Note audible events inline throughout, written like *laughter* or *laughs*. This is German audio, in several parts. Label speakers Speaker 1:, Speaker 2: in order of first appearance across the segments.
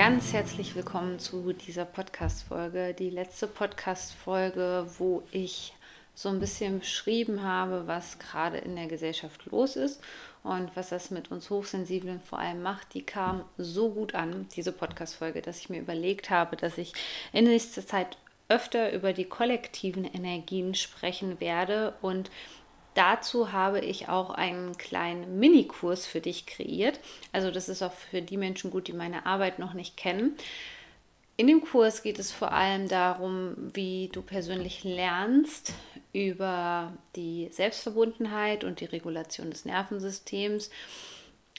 Speaker 1: Ganz herzlich willkommen zu dieser Podcast-Folge. Die letzte Podcast-Folge, wo ich so ein bisschen beschrieben habe, was gerade in der Gesellschaft los ist und was das mit uns Hochsensiblen vor allem macht, die kam so gut an, diese Podcast-Folge, dass ich mir überlegt habe, dass ich in nächster Zeit öfter über die kollektiven Energien sprechen werde und Dazu habe ich auch einen kleinen Minikurs für dich kreiert. Also das ist auch für die Menschen gut, die meine Arbeit noch nicht kennen. In dem Kurs geht es vor allem darum, wie du persönlich lernst über die Selbstverbundenheit und die Regulation des Nervensystems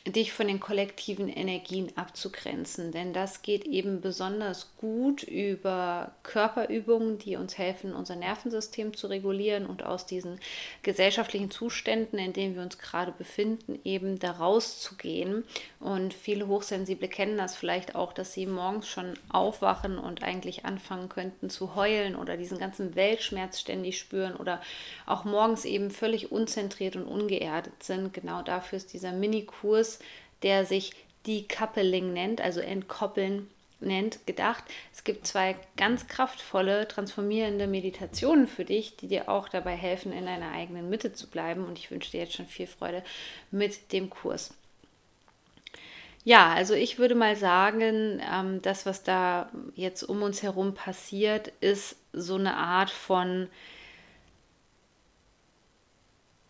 Speaker 1: dich von den kollektiven Energien abzugrenzen. Denn das geht eben besonders gut über Körperübungen, die uns helfen, unser Nervensystem zu regulieren und aus diesen gesellschaftlichen Zuständen, in denen wir uns gerade befinden, eben da rauszugehen. Und viele Hochsensible kennen das vielleicht auch, dass sie morgens schon aufwachen und eigentlich anfangen könnten zu heulen oder diesen ganzen Weltschmerz ständig spüren oder auch morgens eben völlig unzentriert und ungeerdet sind. Genau dafür ist dieser Minikurs der sich Decoupling nennt, also entkoppeln nennt, gedacht. Es gibt zwei ganz kraftvolle, transformierende Meditationen für dich, die dir auch dabei helfen, in deiner eigenen Mitte zu bleiben. Und ich wünsche dir jetzt schon viel Freude mit dem Kurs. Ja, also ich würde mal sagen, ähm, das, was da jetzt um uns herum passiert, ist so eine Art von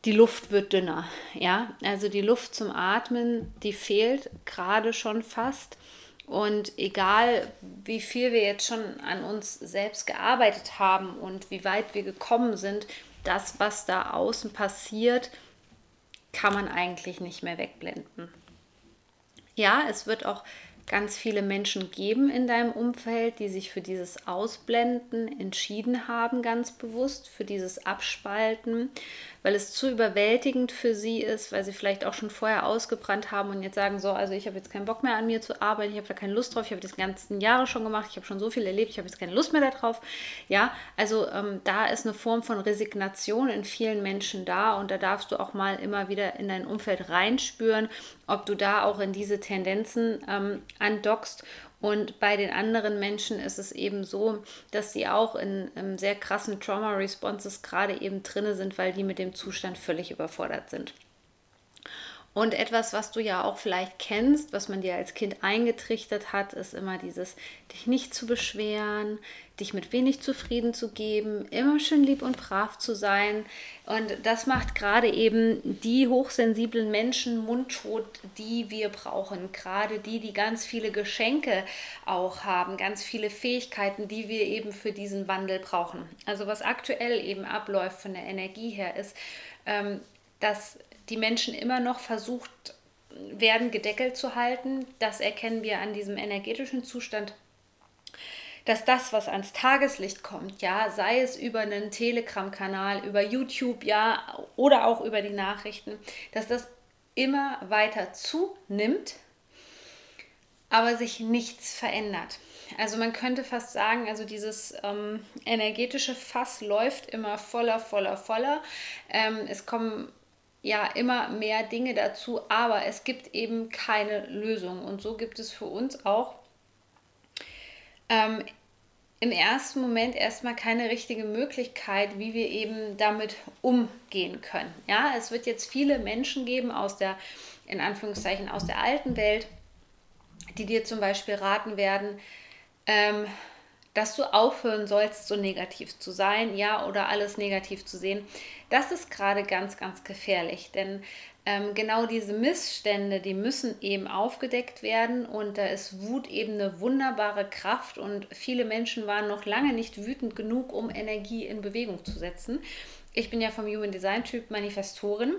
Speaker 1: die Luft wird dünner. Ja, also die Luft zum Atmen, die fehlt gerade schon fast. Und egal, wie viel wir jetzt schon an uns selbst gearbeitet haben und wie weit wir gekommen sind, das, was da außen passiert, kann man eigentlich nicht mehr wegblenden. Ja, es wird auch ganz viele Menschen geben in deinem Umfeld, die sich für dieses Ausblenden entschieden haben, ganz bewusst, für dieses Abspalten, weil es zu überwältigend für sie ist, weil sie vielleicht auch schon vorher ausgebrannt haben und jetzt sagen, so, also ich habe jetzt keinen Bock mehr an mir zu arbeiten, ich habe da keine Lust drauf, ich habe das ganzen Jahre schon gemacht, ich habe schon so viel erlebt, ich habe jetzt keine Lust mehr darauf. Ja, also ähm, da ist eine Form von Resignation in vielen Menschen da und da darfst du auch mal immer wieder in dein Umfeld reinspüren, ob du da auch in diese Tendenzen ähm, andockst und bei den anderen Menschen ist es eben so, dass sie auch in, in sehr krassen Trauma-Responses gerade eben drin sind, weil die mit dem Zustand völlig überfordert sind. Und etwas, was du ja auch vielleicht kennst, was man dir als Kind eingetrichtert hat, ist immer dieses, dich nicht zu beschweren, dich mit wenig zufrieden zu geben, immer schön lieb und brav zu sein. Und das macht gerade eben die hochsensiblen Menschen mundtot, die wir brauchen. Gerade die, die ganz viele Geschenke auch haben, ganz viele Fähigkeiten, die wir eben für diesen Wandel brauchen. Also was aktuell eben abläuft von der Energie her ist, ähm, dass die Menschen immer noch versucht werden, gedeckelt zu halten. Das erkennen wir an diesem energetischen Zustand dass das, was ans Tageslicht kommt, ja, sei es über einen Telegram-Kanal, über YouTube, ja, oder auch über die Nachrichten, dass das immer weiter zunimmt, aber sich nichts verändert. Also man könnte fast sagen, also dieses ähm, energetische Fass läuft immer voller, voller, voller. Ähm, es kommen ja immer mehr Dinge dazu, aber es gibt eben keine Lösung. Und so gibt es für uns auch ähm, im ersten Moment erstmal keine richtige Möglichkeit, wie wir eben damit umgehen können. Ja, es wird jetzt viele Menschen geben aus der, in Anführungszeichen, aus der alten Welt, die dir zum Beispiel raten werden, ähm, dass du aufhören sollst, so negativ zu sein, ja, oder alles negativ zu sehen. Das ist gerade ganz, ganz gefährlich, denn ähm, genau diese Missstände, die müssen eben aufgedeckt werden und da ist Wut eben eine wunderbare Kraft und viele Menschen waren noch lange nicht wütend genug, um Energie in Bewegung zu setzen. Ich bin ja vom Human Design Typ Manifestorin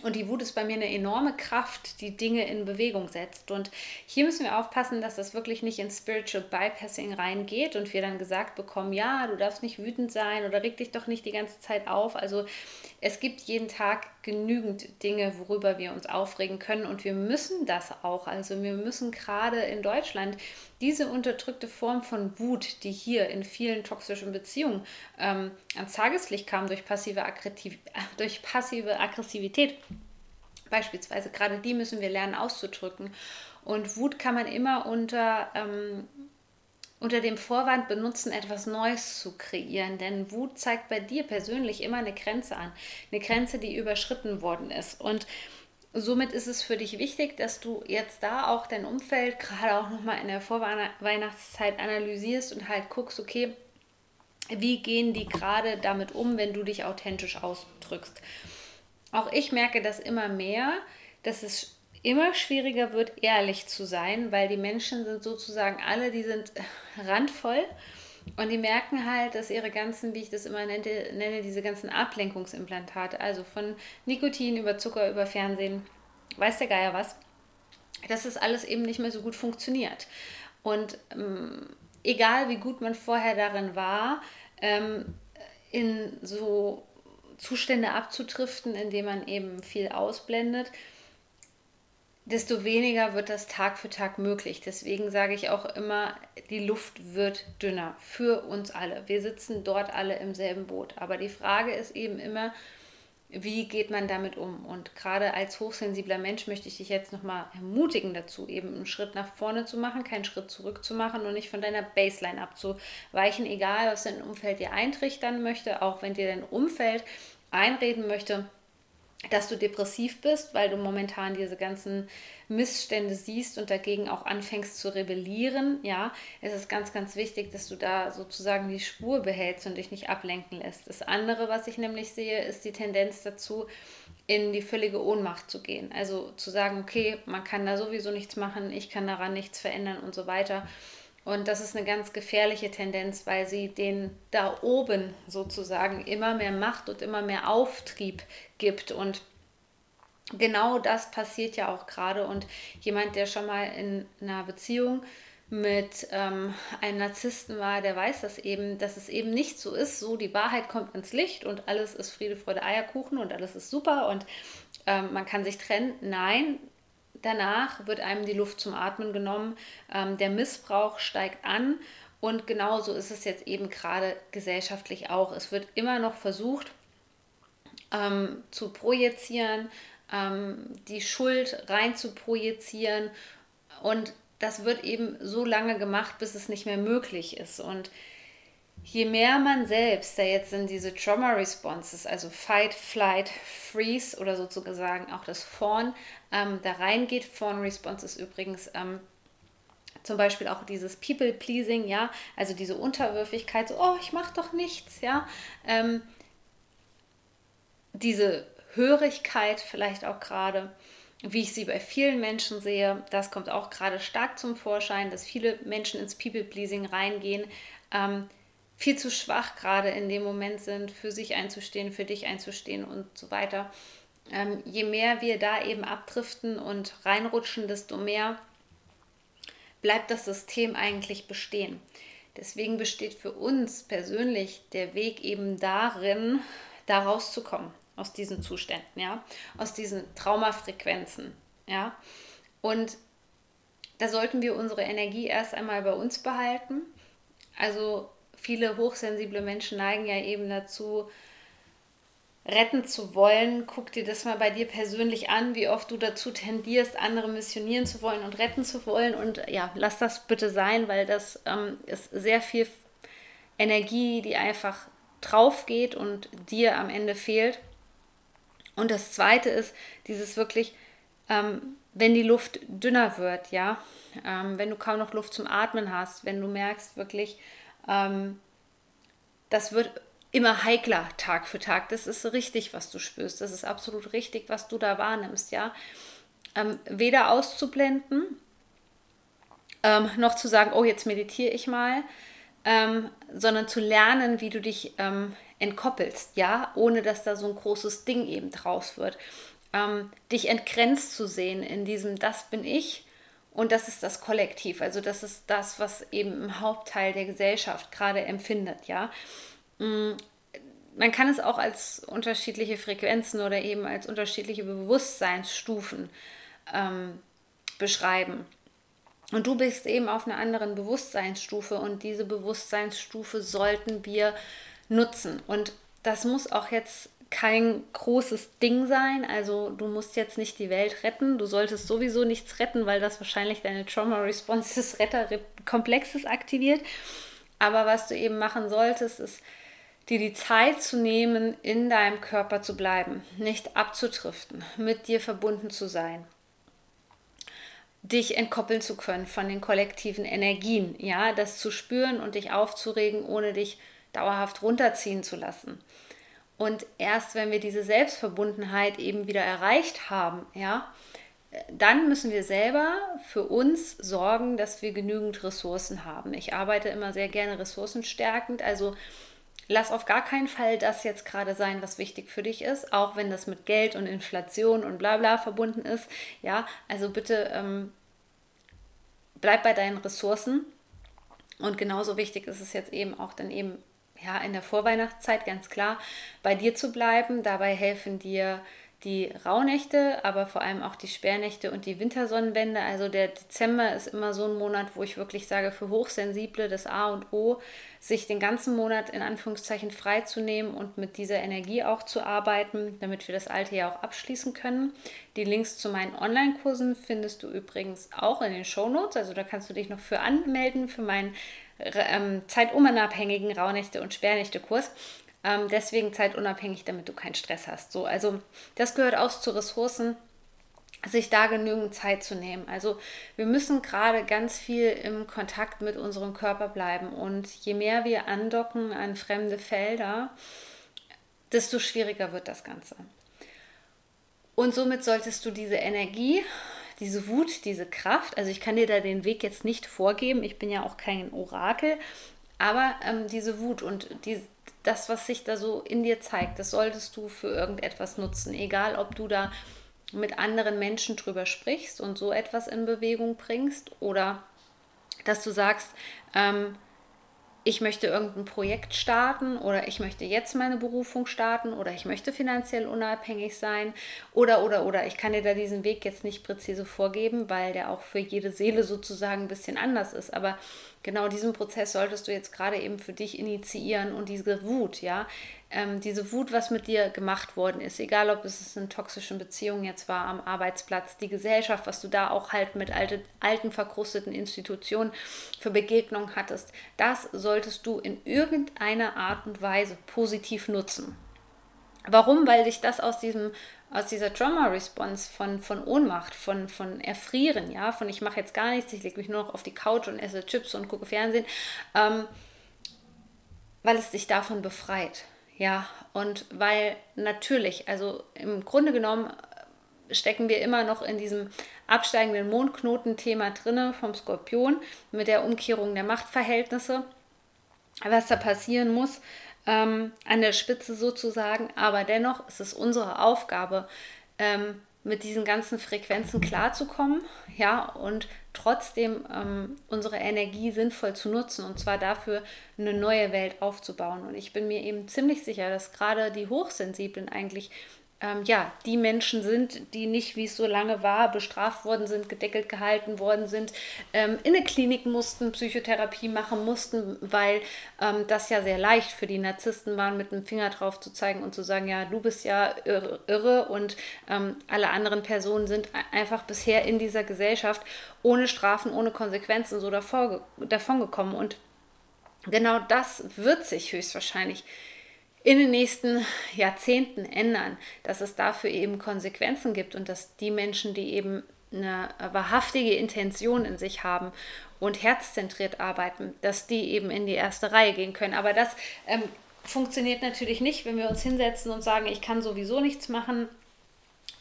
Speaker 1: Und die Wut ist bei mir eine enorme Kraft, die Dinge in Bewegung setzt. Und hier müssen wir aufpassen, dass das wirklich nicht ins Spiritual Bypassing reingeht und wir dann gesagt bekommen, ja, du darfst nicht wütend sein oder reg dich doch nicht die ganze Zeit auf. Also es gibt jeden Tag genügend Dinge, worüber wir uns aufregen können und wir müssen das auch. Also wir müssen gerade in Deutschland diese unterdrückte Form von Wut, die hier in vielen toxischen Beziehungen ähm, ans Tageslicht kam durch passive, *laughs* durch passive Aggressivität, beispielsweise, gerade die müssen wir lernen auszudrücken. Und Wut kann man immer unter, ähm, unter dem Vorwand benutzen, etwas Neues zu kreieren. Denn Wut zeigt bei dir persönlich immer eine Grenze an. Eine Grenze, die überschritten worden ist. Und somit ist es für dich wichtig, dass du jetzt da auch dein Umfeld gerade auch nochmal in der Vorweihnachtszeit analysierst und halt guckst, okay, wie gehen die gerade damit um, wenn du dich authentisch ausdrückst. Auch ich merke das immer mehr, dass es immer schwieriger wird, ehrlich zu sein, weil die Menschen sind sozusagen alle, die sind *laughs* randvoll und die merken halt, dass ihre ganzen, wie ich das immer nenne, nenne, diese ganzen Ablenkungsimplantate, also von Nikotin über Zucker, über Fernsehen, weiß der Geier was, dass das alles eben nicht mehr so gut funktioniert. Und ähm, egal wie gut man vorher darin war, ähm, in so Zustände abzutriften, indem man eben viel ausblendet, desto weniger wird das Tag für Tag möglich. Deswegen sage ich auch immer, die Luft wird dünner für uns alle. Wir sitzen dort alle im selben Boot. Aber die Frage ist eben immer, wie geht man damit um? Und gerade als hochsensibler Mensch möchte ich dich jetzt nochmal ermutigen dazu, eben einen Schritt nach vorne zu machen, keinen Schritt zurück zu machen und nicht von deiner Baseline abzuweichen, egal was dein Umfeld dir eintrichtern möchte, auch wenn dir dein Umfeld einreden möchte, dass du depressiv bist, weil du momentan diese ganzen Missstände siehst und dagegen auch anfängst zu rebellieren, ja, es ist ganz, ganz wichtig, dass du da sozusagen die Spur behältst und dich nicht ablenken lässt. Das andere, was ich nämlich sehe, ist die Tendenz dazu, in die völlige Ohnmacht zu gehen. Also zu sagen, okay, man kann da sowieso nichts machen, ich kann daran nichts verändern und so weiter. Und das ist eine ganz gefährliche Tendenz, weil sie den da oben sozusagen immer mehr Macht und immer mehr Auftrieb gibt. Und genau das passiert ja auch gerade. Und jemand, der schon mal in einer Beziehung mit ähm, einem Narzissten war, der weiß das eben, dass es eben nicht so ist. So, die Wahrheit kommt ins Licht und alles ist Friede, Freude, Eierkuchen und alles ist super und ähm, man kann sich trennen. Nein, danach wird einem die Luft zum Atmen genommen. Ähm, der Missbrauch steigt an und genauso ist es jetzt eben gerade gesellschaftlich auch. Es wird immer noch versucht ähm, zu projizieren, ähm, die Schuld rein zu projizieren und das wird eben so lange gemacht, bis es nicht mehr möglich ist. Und je mehr man selbst da jetzt in diese Trauma Responses, also Fight, Flight, Freeze oder sozusagen auch das Fawn, ähm, da reingeht, Fawn Response ist übrigens ähm, zum Beispiel auch dieses People-Pleasing, ja, also diese Unterwürfigkeit, so, oh, ich mache doch nichts, ja, ähm, diese Hörigkeit vielleicht auch gerade, wie ich sie bei vielen Menschen sehe, das kommt auch gerade stark zum Vorschein, dass viele Menschen ins People-Pleasing reingehen, ähm, viel zu schwach gerade in dem Moment sind, für sich einzustehen, für dich einzustehen und so weiter. Ähm, je mehr wir da eben abdriften und reinrutschen, desto mehr bleibt das System eigentlich bestehen. Deswegen besteht für uns persönlich der Weg eben darin, da rauszukommen aus diesen Zuständen, ja, aus diesen Traumafrequenzen, ja. Und da sollten wir unsere Energie erst einmal bei uns behalten. Also viele hochsensible Menschen neigen ja eben dazu, retten zu wollen. Guck dir das mal bei dir persönlich an, wie oft du dazu tendierst, andere missionieren zu wollen und retten zu wollen. Und ja, lass das bitte sein, weil das ähm, ist sehr viel Energie, die einfach drauf geht und dir am Ende fehlt. Und das zweite ist dieses wirklich, ähm, wenn die Luft dünner wird, ja, ähm, wenn du kaum noch Luft zum Atmen hast, wenn du merkst wirklich, ähm, das wird immer heikler Tag für Tag. Das ist richtig, was du spürst. Das ist absolut richtig, was du da wahrnimmst, ja. Ähm, weder auszublenden, ähm, noch zu sagen, oh, jetzt meditiere ich mal, ähm, sondern zu lernen, wie du dich ähm, entkoppelst, ja, ohne dass da so ein großes Ding eben draus wird. ähm, dich entgrenzt zu sehen in diesem, das bin ich und das ist das Kollektiv. Also das ist das, was eben im Hauptteil der Gesellschaft gerade empfindet, ja. Mm, man kann es auch als unterschiedliche Frequenzen oder eben als unterschiedliche Bewusstseinsstufen ähm, beschreiben. Und du bist eben auf einer anderen Bewusstseinsstufe und diese Bewusstseinsstufe sollten wir nutzen. Und das muss auch jetzt kein großes Ding sein. Also du musst jetzt nicht die Welt retten. Du solltest sowieso nichts retten, weil das wahrscheinlich deine Trauma Response des Retterkomplexes aktiviert. Aber was du eben machen solltest, ist dir die Zeit zu nehmen, in deinem Körper zu bleiben, nicht abzutriften, mit dir verbunden zu sein dich entkoppeln zu können von den kollektiven Energien, ja, das zu spüren und dich aufzuregen, ohne dich dauerhaft runterziehen zu lassen. Und erst wenn wir diese Selbstverbundenheit eben wieder erreicht haben, ja, dann müssen wir selber für uns sorgen, dass wir genügend Ressourcen haben. Ich arbeite immer sehr gerne ressourcenstärkend, also lass auf gar keinen Fall das jetzt gerade sein, was wichtig für dich ist, auch wenn das mit Geld und Inflation und bla bla verbunden ist. Ja, also bitte ähm, bleib bei deinen Ressourcen. Und genauso wichtig ist es jetzt eben auch dann eben ja in der Vorweihnachtszeit ganz klar bei dir zu bleiben. Dabei helfen dir die Rauhnächte, aber vor allem auch die Sperrnächte und die Wintersonnenwende. Also der Dezember ist immer so ein Monat, wo ich wirklich sage, für Hochsensible das A und O, sich den ganzen Monat in Anführungszeichen freizunehmen und mit dieser Energie auch zu arbeiten, damit wir das alte Jahr auch abschließen können. Die Links zu meinen Online-Kursen findest du übrigens auch in den Show Notes. Also da kannst du dich noch für anmelden für meinen ähm, zeitunabhängigen Rauhnächte- und Sperrnächte-Kurs. Ähm, deswegen zeitunabhängig, damit du keinen Stress hast. So, also das gehört auch zu Ressourcen, sich da genügend Zeit zu nehmen. Also wir müssen gerade ganz viel im Kontakt mit unserem Körper bleiben und je mehr wir andocken an fremde Felder, desto schwieriger wird das Ganze. Und somit solltest du diese Energie, diese Wut, diese Kraft, also ich kann dir da den Weg jetzt nicht vorgeben, ich bin ja auch kein Orakel, aber ähm, diese Wut und die, das, was sich da so in dir zeigt, das solltest du für irgendetwas nutzen. Egal, ob du da mit anderen Menschen drüber sprichst und so etwas in Bewegung bringst oder dass du sagst, ähm, ich möchte irgendein Projekt starten oder ich möchte jetzt meine Berufung starten oder ich möchte finanziell unabhängig sein oder oder oder ich kann dir da diesen Weg jetzt nicht präzise vorgeben, weil der auch für jede Seele sozusagen ein bisschen anders ist, aber genau diesen Prozess solltest du jetzt gerade eben für dich initiieren und diese Wut, ja, ähm, diese Wut, was mit dir gemacht worden ist, egal ob es in toxischen Beziehungen jetzt war, am Arbeitsplatz, die Gesellschaft, was du da auch halt mit alte, alten, verkrusteten Institutionen für Begegnung hattest, das solltest du in irgendeiner Art und Weise positiv nutzen. Warum? Weil dich das aus diesem aus dieser Trauma-Response von, von Ohnmacht, von, von Erfrieren, ja, von ich mache jetzt gar nichts, ich lege mich nur noch auf die Couch und esse Chips und gucke Fernsehen, ähm, weil es dich davon befreit. Ja, und weil natürlich, also im Grunde genommen stecken wir immer noch in diesem absteigenden Mondknoten-Thema drinne vom Skorpion mit der Umkehrung der Machtverhältnisse, was da passieren muss ähm, an der Spitze sozusagen. Aber dennoch ist es unsere Aufgabe, ähm, mit diesen ganzen Frequenzen klarzukommen, ja, und trotzdem ähm, unsere Energie sinnvoll zu nutzen und zwar dafür, eine neue Welt aufzubauen. Und ich bin mir eben ziemlich sicher, dass gerade die Hochsensiblen eigentlich ähm, ja, die Menschen sind, die nicht, wie es so lange war, bestraft worden sind, gedeckelt gehalten worden sind, ähm, in eine Klinik mussten, Psychotherapie machen mussten, weil ähm, das ja sehr leicht für die Narzissten war, mit dem Finger drauf zu zeigen und zu sagen, ja, du bist ja irre, irre und ähm, alle anderen Personen sind einfach bisher in dieser Gesellschaft ohne Strafen, ohne Konsequenzen so davor, davon. Und genau das wird sich höchstwahrscheinlich in den nächsten Jahrzehnten ändern, dass es dafür eben Konsequenzen gibt und dass die Menschen, die eben eine wahrhaftige Intention in sich haben und herzzentriert arbeiten, dass die eben in die erste Reihe gehen können. Aber das ähm, funktioniert natürlich nicht, wenn wir uns hinsetzen und sagen, ich kann sowieso nichts machen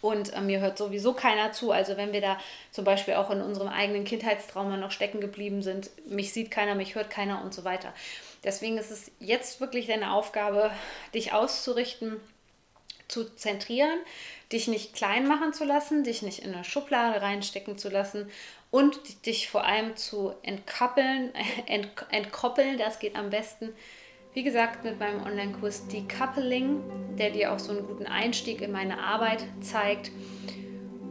Speaker 1: und äh, mir hört sowieso keiner zu. Also wenn wir da zum Beispiel auch in unserem eigenen Kindheitstrauma noch stecken geblieben sind, mich sieht keiner, mich hört keiner und so weiter. Deswegen ist es jetzt wirklich deine Aufgabe, dich auszurichten, zu zentrieren, dich nicht klein machen zu lassen, dich nicht in eine Schublade reinstecken zu lassen und dich vor allem zu entkoppeln, *laughs* ent, entkoppeln, das geht am besten. Wie gesagt, mit meinem Online-Kurs Decoupling, der dir auch so einen guten Einstieg in meine Arbeit zeigt.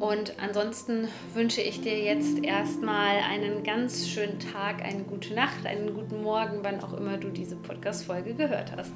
Speaker 1: Und ansonsten wünsche ich dir jetzt erstmal einen ganz schönen Tag, eine gute Nacht, einen guten Morgen, wann auch immer du diese Podcast-Folge gehört hast.